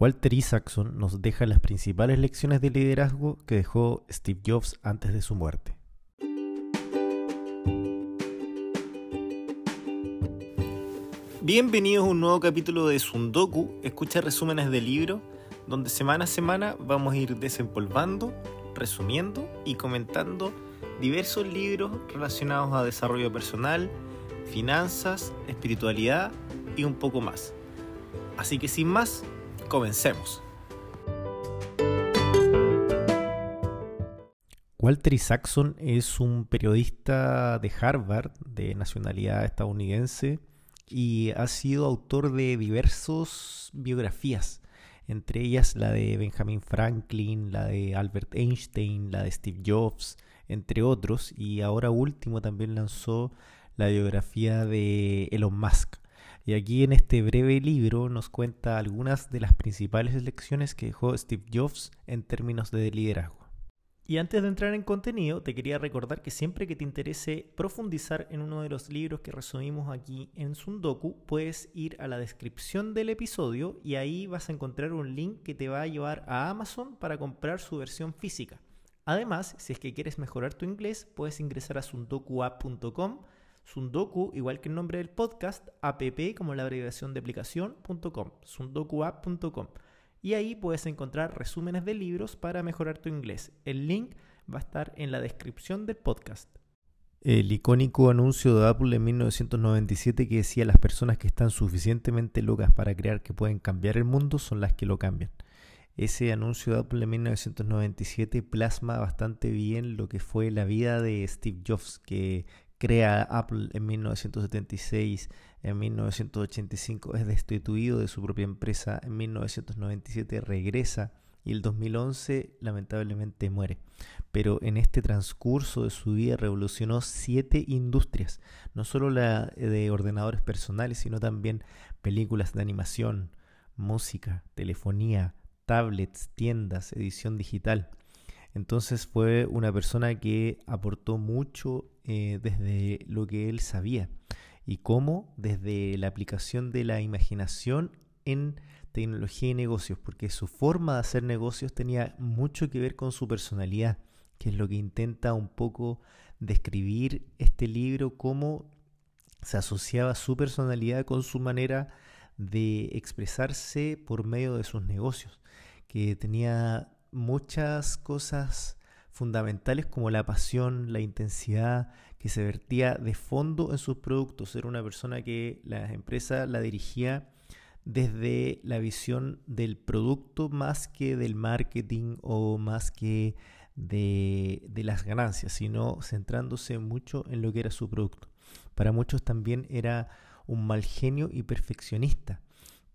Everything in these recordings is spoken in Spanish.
Walter Isaacson nos deja las principales lecciones de liderazgo que dejó Steve Jobs antes de su muerte. Bienvenidos a un nuevo capítulo de Sundoku, escucha resúmenes de libro, donde semana a semana vamos a ir desempolvando, resumiendo y comentando diversos libros relacionados a desarrollo personal, finanzas, espiritualidad y un poco más. Así que sin más, comencemos. Walter Isaacson es un periodista de Harvard de nacionalidad estadounidense y ha sido autor de diversas biografías, entre ellas la de Benjamin Franklin, la de Albert Einstein, la de Steve Jobs, entre otros, y ahora último también lanzó la biografía de Elon Musk. Y aquí en este breve libro nos cuenta algunas de las principales lecciones que dejó Steve Jobs en términos de liderazgo. Y antes de entrar en contenido, te quería recordar que siempre que te interese profundizar en uno de los libros que resumimos aquí en Sundoku, puedes ir a la descripción del episodio y ahí vas a encontrar un link que te va a llevar a Amazon para comprar su versión física. Además, si es que quieres mejorar tu inglés, puedes ingresar a sundokuapp.com Sundoku, igual que el nombre del podcast, app como la abreviación de aplicación.com, sundokuapp.com. Y ahí puedes encontrar resúmenes de libros para mejorar tu inglés. El link va a estar en la descripción del podcast. El icónico anuncio de Apple en 1997 que decía las personas que están suficientemente locas para crear que pueden cambiar el mundo son las que lo cambian. Ese anuncio de Apple en 1997 plasma bastante bien lo que fue la vida de Steve Jobs, que crea Apple en 1976, en 1985 es destituido de su propia empresa, en 1997 regresa y el 2011 lamentablemente muere. Pero en este transcurso de su vida revolucionó siete industrias, no solo la de ordenadores personales, sino también películas de animación, música, telefonía, tablets, tiendas, edición digital. Entonces fue una persona que aportó mucho eh, desde lo que él sabía y cómo desde la aplicación de la imaginación en tecnología y negocios, porque su forma de hacer negocios tenía mucho que ver con su personalidad, que es lo que intenta un poco describir este libro, cómo se asociaba su personalidad con su manera de expresarse por medio de sus negocios, que tenía muchas cosas fundamentales como la pasión, la intensidad que se vertía de fondo en sus productos. Era una persona que la empresa la dirigía desde la visión del producto más que del marketing o más que de, de, las ganancias, sino centrándose mucho en lo que era su producto. Para muchos también era un mal genio y perfeccionista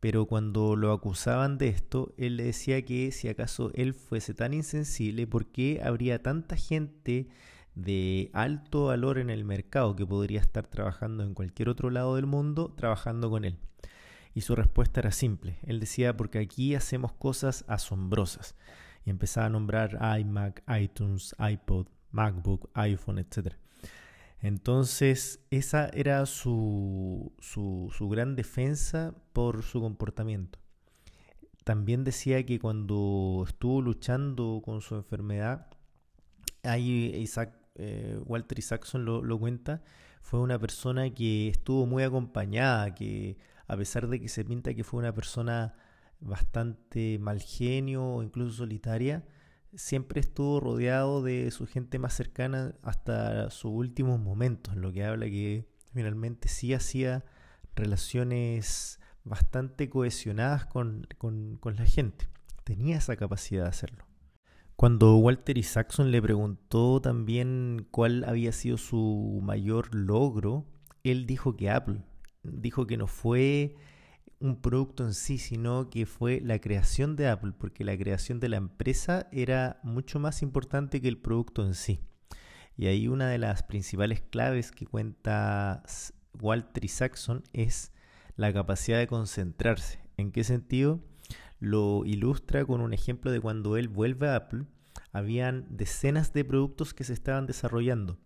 pero cuando lo acusaban de esto, él le decía que si acaso él fuese tan insensible, ¿por qué habría tanta gente de alto valor en el mercado que podría estar trabajando en cualquier otro lado del mundo trabajando con él? Y su respuesta era simple. Él decía, porque aquí hacemos cosas asombrosas. Y empezaba a nombrar iMac, iTunes, iPod, MacBook, iPhone, etc. Entonces, esa era su, su, gran defensa por su comportamiento. También decía que cuando estuvo luchando con su enfermedad, ahí Isaac, eh, Walter Isaacson lo, lo cuenta, fue una persona que estuvo muy acompañada, que a pesar de que se pinta que fue una persona bastante mal genio o incluso solitaria, siempre estuvo rodeado de su gente más cercana hasta sus últimos momentos, lo que habla que finalmente sí hacía relaciones bastante cohesionadas con, la gente. Tenía esa capacidad de hacerlo. Cuando Walter Isaacson le preguntó también cuál había sido su mayor logro, él dijo que Apple. Dijo que no fue un producto en sí, sino que fue la creación de Apple, porque la creación de la empresa era mucho más importante que el producto en sí. Y ahí una de las principales claves que cuenta Walter Isaacson es la capacidad de concentrarse. ¿En qué sentido? Lo ilustra con un ejemplo de cuando él vuelve a Apple, habían decenas de productos que se estaban desarrollando,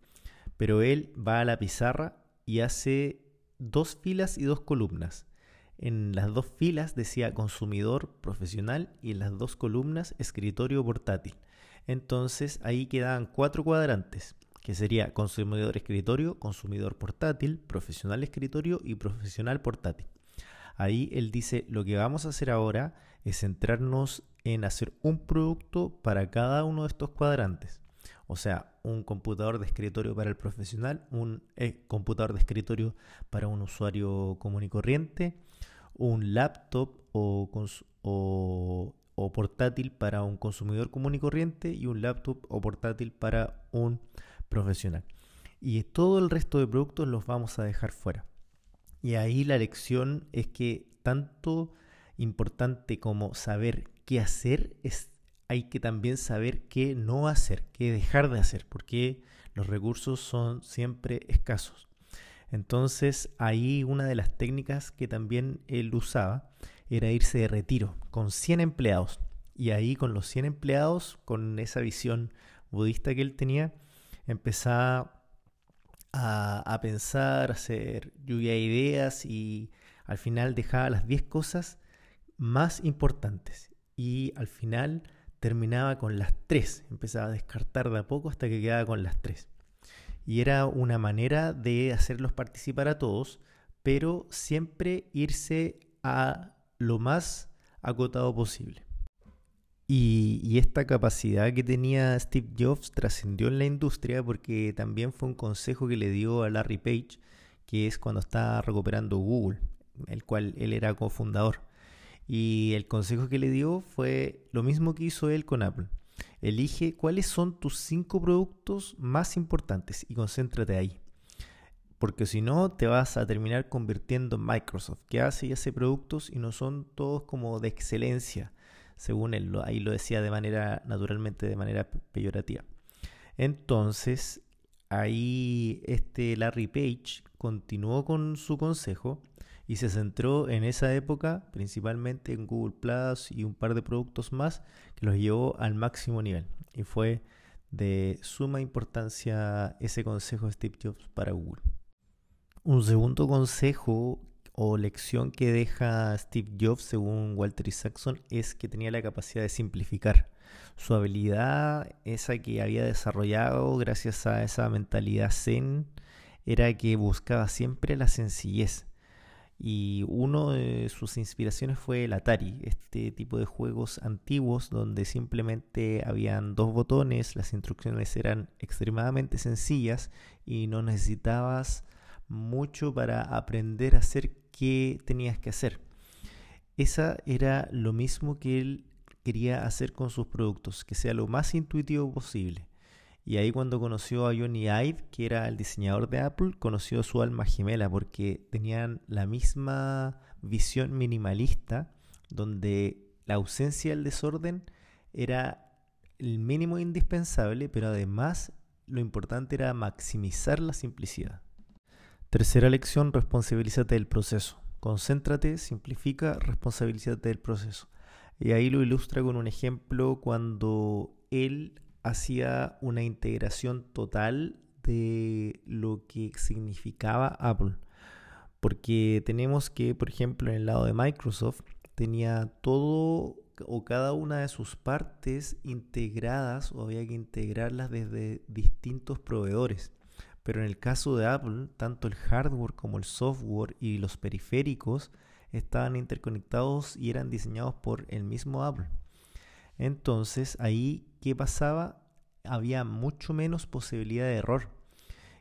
pero él va a la pizarra y hace dos filas y dos columnas en las dos filas decía consumidor profesional y en las dos columnas escritorio portátil. Entonces ahí quedaban cuatro cuadrantes, que sería consumidor escritorio, consumidor portátil, profesional escritorio y profesional portátil. Ahí él dice, lo que vamos a hacer ahora es centrarnos en hacer un producto para cada uno de estos cuadrantes. O sea, un computador de escritorio para el profesional, un eh, computador de escritorio para un usuario común y corriente, un laptop o, portátil para un consumidor común y corriente y un laptop o portátil para un profesional. Y todo el resto de productos los vamos a dejar fuera. Y ahí la lección es que tanto importante como saber qué hacer es hay que también saber qué no hacer, qué dejar de hacer, porque los recursos son siempre escasos. Entonces ahí una de las técnicas que también él usaba era irse de retiro con 100 empleados. Y ahí con los 100 empleados, con esa visión budista que él tenía, empezaba a, pensar, a hacer lluvia de ideas y al final dejaba las 10 cosas más importantes. Y al final terminaba con las tres, empezaba a descartar de a poco hasta que quedaba con las tres. Y era una manera de hacerlos participar a todos, pero siempre irse a lo más acotado posible. Y, y, esta capacidad que tenía Steve Jobs trascendió en la industria porque también fue un consejo que le dio a Larry Page, que es cuando estaba recuperando Google, el cual él era cofundador. Y el consejo que le dio fue lo mismo que hizo él con Apple. Elige cuáles son tus cinco productos más importantes y concéntrate ahí. Porque si no, te vas a terminar convirtiendo en Microsoft, que hace y hace productos y no son todos como de excelencia, según él. Ahí lo decía de manera, naturalmente, de manera peyorativa. Entonces, ahí este Larry Page continuó con su consejo y se centró en esa época principalmente en Google Plus y un par de productos más que los llevó al máximo nivel. Y fue de suma importancia ese consejo de Steve Jobs para Google. Un segundo consejo o lección que deja Steve Jobs según Walter Isaacson es que tenía la capacidad de simplificar. Su habilidad, esa que había desarrollado gracias a esa mentalidad zen, era que buscaba siempre la sencillez y uno de sus inspiraciones fue el Atari, este tipo de juegos antiguos donde simplemente habían dos botones, las instrucciones eran extremadamente sencillas y no necesitabas mucho para aprender a hacer qué tenías que hacer. Esa era lo mismo que él quería hacer con sus productos, que sea lo más intuitivo posible. Y ahí cuando conoció a Johnny Ive, que era el diseñador de Apple, conoció su alma gemela porque tenían la misma visión minimalista, donde la ausencia del desorden era el mínimo indispensable, pero además lo importante era maximizar la simplicidad. Tercera lección, responsabilízate del proceso. Concéntrate, simplifica, responsabilízate del proceso. Y ahí lo ilustra con un ejemplo cuando él hacía una integración total de lo que significaba Apple. Porque tenemos que, por ejemplo, en el lado de Microsoft, tenía todo o cada una de sus partes integradas o había que integrarlas desde distintos proveedores. Pero en el caso de Apple, tanto el hardware como el software y los periféricos estaban interconectados y eran diseñados por el mismo Apple. Entonces ahí, ¿qué pasaba? Había mucho menos posibilidad de error.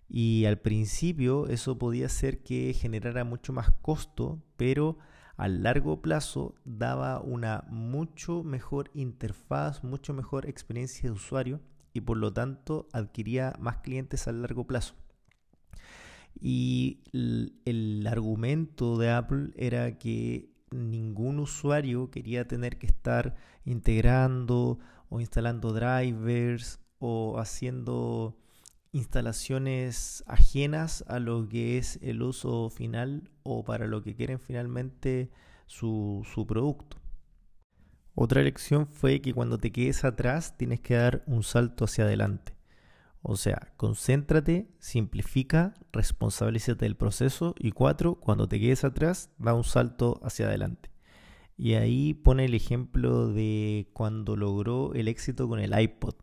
Y al principio eso podía ser que generara mucho más costo, pero a largo plazo daba una mucho mejor interfaz, mucho mejor experiencia de usuario y por lo tanto adquiría más clientes a largo plazo. Y el, argumento de Apple era que ningún usuario quería tener que estar integrando o instalando drivers o haciendo instalaciones ajenas a lo que es el uso final o para lo que quieren finalmente su, su producto. Otra lección fue que cuando te quedes atrás tienes que dar un salto hacia adelante. O sea, concéntrate, simplifica, responsabilízate del proceso y cuatro, cuando te quedes atrás, da un salto hacia adelante. Y ahí pone el ejemplo de cuando logró el éxito con el iPod.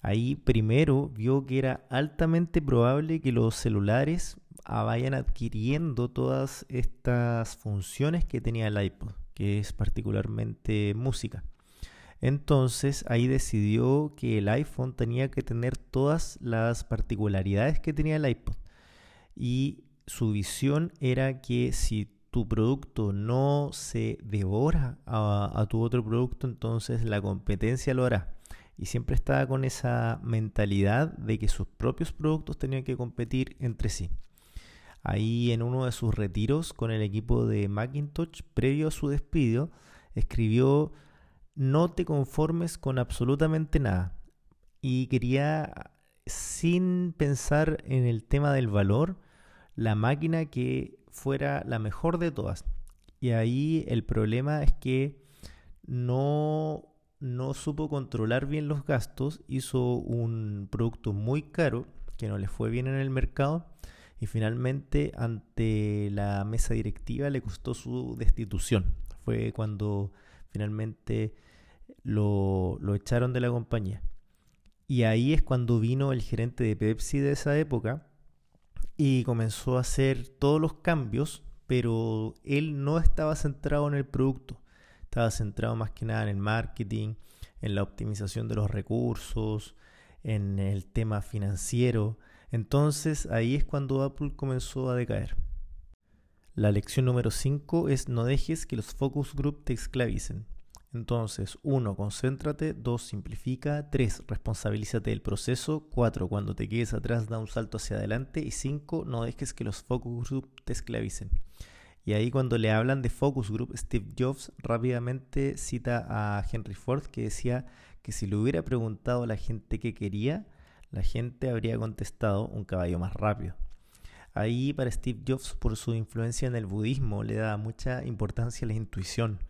Ahí primero vio que era altamente probable que los celulares vayan adquiriendo todas estas funciones que tenía el iPod, que es particularmente música. Entonces ahí decidió que el iPhone tenía que tener todas las particularidades que tenía el iPod. Y su visión era que si tu producto no se devora a, tu otro producto, entonces la competencia lo hará. Y siempre estaba con esa mentalidad de que sus propios productos tenían que competir entre sí. Ahí en uno de sus retiros con el equipo de Macintosh, previo a su despido, escribió no te conformes con absolutamente nada. Y quería, sin pensar en el tema del valor, la máquina que fuera la mejor de todas. Y ahí el problema es que no, no supo controlar bien los gastos, hizo un producto muy caro que no le fue bien en el mercado y finalmente ante la mesa directiva le costó su destitución. Fue cuando finalmente lo, lo echaron de la compañía. Y ahí es cuando vino el gerente de Pepsi de esa época y comenzó a hacer todos los cambios, pero él no estaba centrado en el producto, estaba centrado más que nada en el marketing, en la optimización de los recursos, en el tema financiero, entonces ahí es cuando Apple comenzó a decaer. La lección número 5 es no dejes que los focus group te esclavicen. Entonces, 1. Concéntrate. 2. Simplifica. 3. Responsabilízate del proceso. 4. Cuando te quedes atrás, da un salto hacia adelante. Y 5. No dejes que los focus group te esclavicen. Y ahí cuando le hablan de focus group, Steve Jobs rápidamente cita a Henry Ford que decía que si le hubiera preguntado a la gente qué quería, la gente habría contestado un caballo más rápido. Ahí para Steve Jobs, por su influencia en el budismo, le da mucha importancia a la intuición,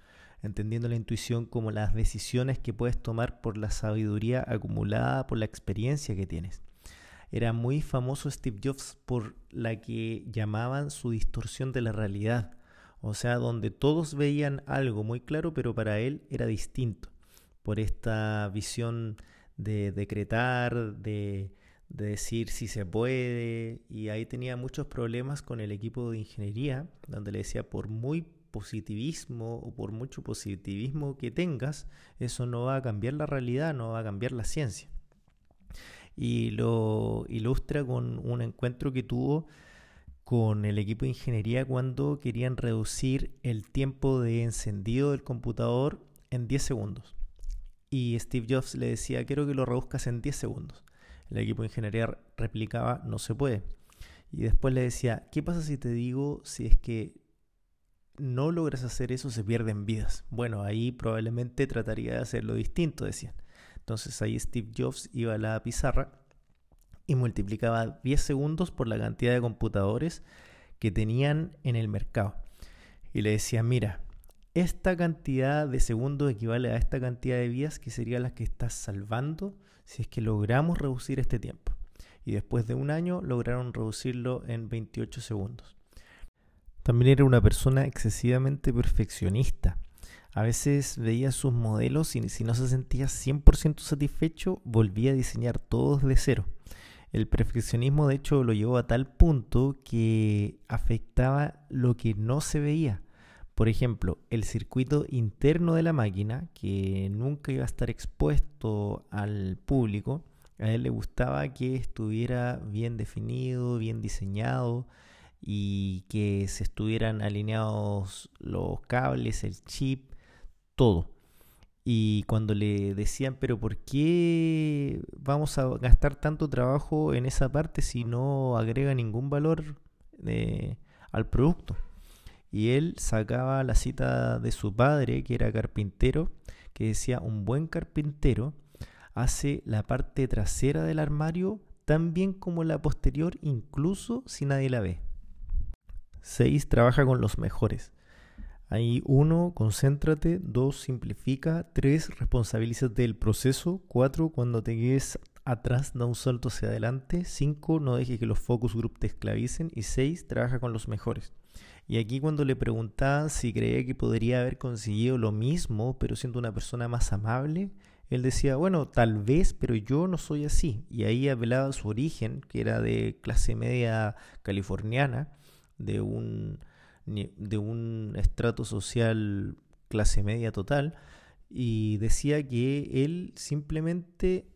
entendiendo la intuición como las decisiones que puedes tomar por la sabiduría acumulada por la experiencia que tienes. Era muy famoso Steve Jobs por la que llamaban su distorsión de la realidad, o sea, donde todos veían algo muy claro, pero para él era distinto, por esta visión de decretar, de, decir si se puede, y ahí tenía muchos problemas con el equipo de ingeniería, donde le decía, por muy positivismo o por mucho positivismo que tengas, eso no va a cambiar la realidad, no va a cambiar la ciencia. Y lo ilustra con un encuentro que tuvo con el equipo de ingeniería cuando querían reducir el tiempo de encendido del computador en 10 segundos y Steve Jobs le decía, quiero que lo reduzcas en 10 segundos. El equipo de ingeniería replicaba, no se puede. Y después le decía, ¿qué pasa si te digo si es que no logras hacer eso, se pierden vidas? Bueno, ahí probablemente trataría de hacerlo distinto, decían. Entonces ahí Steve Jobs iba a la pizarra y multiplicaba 10 segundos por la cantidad de computadores que tenían en el mercado. Y le decía, mira, esta cantidad de segundos equivale a esta cantidad de vías que serían las que estás salvando si es que logramos reducir este tiempo. Y después de un año lograron reducirlo en 28 segundos. También era una persona excesivamente perfeccionista. A veces veía sus modelos y si no se sentía 100% satisfecho, volvía a diseñar todos de cero. El perfeccionismo de hecho lo llevó a tal punto que afectaba lo que no se veía por ejemplo, el circuito interno de la máquina, que nunca iba a estar expuesto al público, a él le gustaba que estuviera bien definido, bien diseñado y que se estuvieran alineados los cables, el chip, todo. Y cuando le decían, pero ¿por qué vamos a gastar tanto trabajo en esa parte si no agrega ningún valor eh, al producto? Y él sacaba la cita de su padre, que era carpintero, que decía, un buen carpintero hace la parte trasera del armario tan bien como la posterior, incluso si nadie la ve. 6. Trabaja con los mejores. Ahí 1. Concéntrate. 2. Simplifica. 3. Responsabilízate del proceso. 4. Cuando te quedes atrás, da un salto hacia adelante. 5. No dejes que los focus group te esclavicen. Y 6. Trabaja con los mejores. Y aquí cuando le preguntaban si creía que podría haber conseguido lo mismo, pero siendo una persona más amable, él decía, bueno, tal vez, pero yo no soy así. Y ahí apelaba su origen, que era de clase media californiana, de un, de un estrato social clase media total, y decía que él simplemente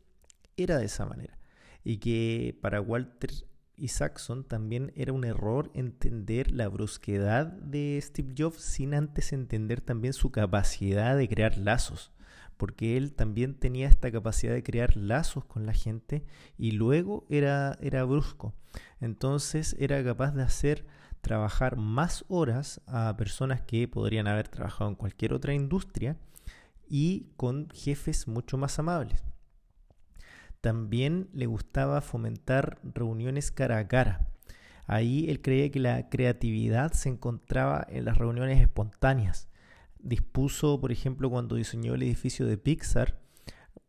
era de esa manera. Y que para Walter y Saxon también era un error entender la brusquedad de Steve Jobs sin antes entender también su capacidad de crear lazos, porque él también tenía esta capacidad de crear lazos con la gente y luego era, era brusco. Entonces era capaz de hacer trabajar más horas a personas que podrían haber trabajado en cualquier otra industria y con jefes mucho más amables. También le gustaba fomentar reuniones cara a cara. Ahí él creía que la creatividad se encontraba en las reuniones espontáneas. Dispuso, por ejemplo, cuando diseñó el edificio de Pixar,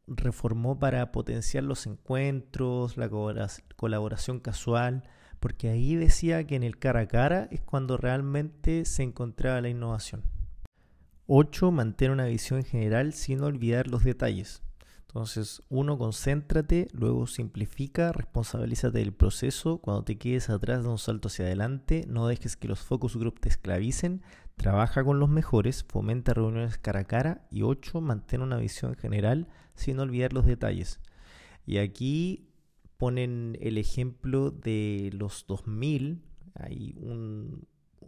reformó para potenciar los encuentros, la colaboración casual, porque ahí decía que en el cara a cara es cuando realmente se encontraba la innovación. 8. Mantén una visión general sin olvidar los detalles. Entonces, uno, concéntrate, luego simplifica, responsabilízate del proceso. Cuando te quedes atrás, da un salto hacia adelante. No dejes que los focus group te esclavicen. Trabaja con los mejores, fomenta reuniones cara a cara. Y 8. Mantén una visión general sin olvidar los detalles. Y aquí ponen el ejemplo de los 2000, hay un,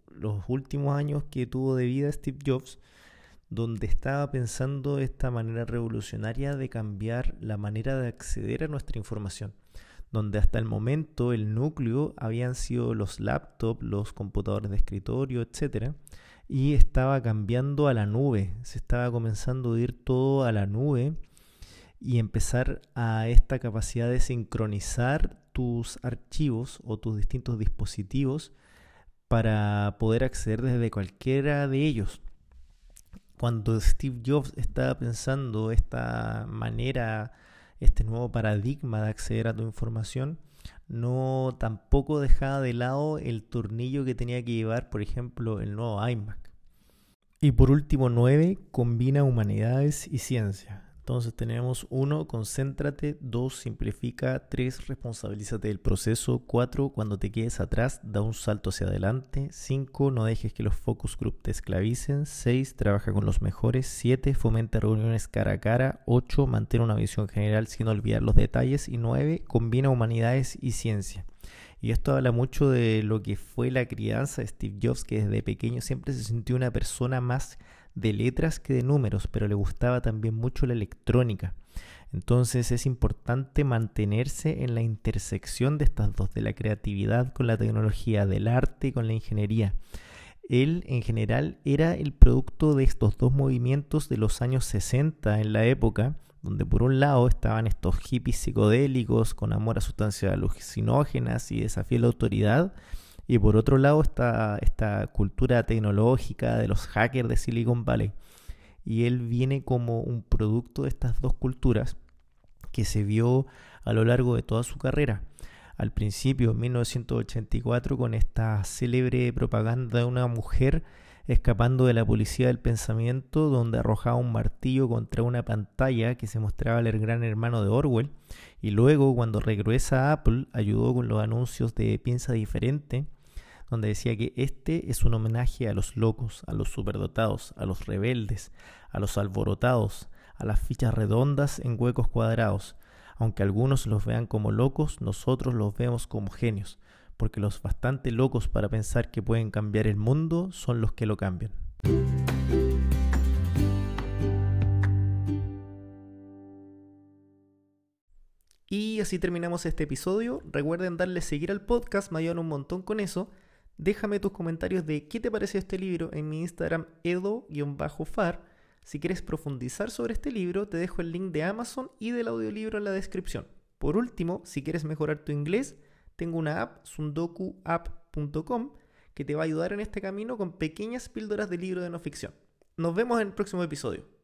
los últimos años que tuvo de vida Steve Jobs donde estaba pensando esta manera revolucionaria de cambiar la manera de acceder a nuestra información, donde hasta el momento el núcleo habían sido los laptops, los computadores de escritorio, etc. Y estaba cambiando a la nube, se estaba comenzando a ir todo a la nube y empezar a esta capacidad de sincronizar tus archivos o tus distintos dispositivos para poder acceder desde cualquiera de ellos cuando Steve Jobs estaba pensando esta manera, este nuevo paradigma de acceder a tu información, no tampoco dejaba de lado el tornillo que tenía que llevar, por ejemplo, el nuevo iMac. Y por último, 9, combina humanidades y ciencia. Entonces tenemos 1, concéntrate, 2, simplifica, 3, responsabilízate del proceso, 4, cuando te quedes atrás, da un salto hacia adelante, 5, no dejes que los focus group te esclavicen, 6, trabaja con los mejores, 7, fomenta reuniones cara a cara, 8, mantén una visión general sin olvidar los detalles. Y 9, combina humanidades y ciencia. Y esto habla mucho de lo que fue la crianza de Steve Jobs, que desde pequeño siempre se sintió una persona más de letras que de números, pero le gustaba también mucho la electrónica. Entonces es importante mantenerse en la intersección de estas dos, de la creatividad con la tecnología, del arte con la ingeniería. Él en general era el producto de estos dos movimientos de los años 60 en la época, donde por un lado estaban estos hippies psicodélicos con amor a sustancias alucinógenas y desafío a la autoridad, y por otro lado está esta cultura tecnológica de los hackers de Silicon Valley. Y él viene como un producto de estas dos culturas que se vio a lo largo de toda su carrera. Al principio, en 1984, con esta célebre propaganda de una mujer escapando de la policía del pensamiento, donde arrojaba un martillo contra una pantalla que se mostraba el gran hermano de Orwell, y luego cuando regresa a Apple ayudó con los anuncios de Piensa Diferente, donde decía que este es un homenaje a los locos, a los superdotados, a los rebeldes, a los alborotados, a las fichas redondas en huecos cuadrados. Aunque algunos los vean como locos, nosotros los vemos como genios, porque los bastante locos para pensar que pueden cambiar el mundo son los que lo cambian. Y así terminamos este episodio. Recuerden darle seguir al podcast, me ayudan un montón con eso. Déjame tus comentarios de qué te parece este libro en mi Instagram edo-far. Si quieres profundizar sobre este libro, te dejo el link de Amazon y del audiolibro en la descripción. Por último, si quieres mejorar tu inglés, tengo una app, sundokuapp.com, que te va a ayudar en este camino con pequeñas píldoras de libro de no ficción. Nos vemos en el próximo episodio.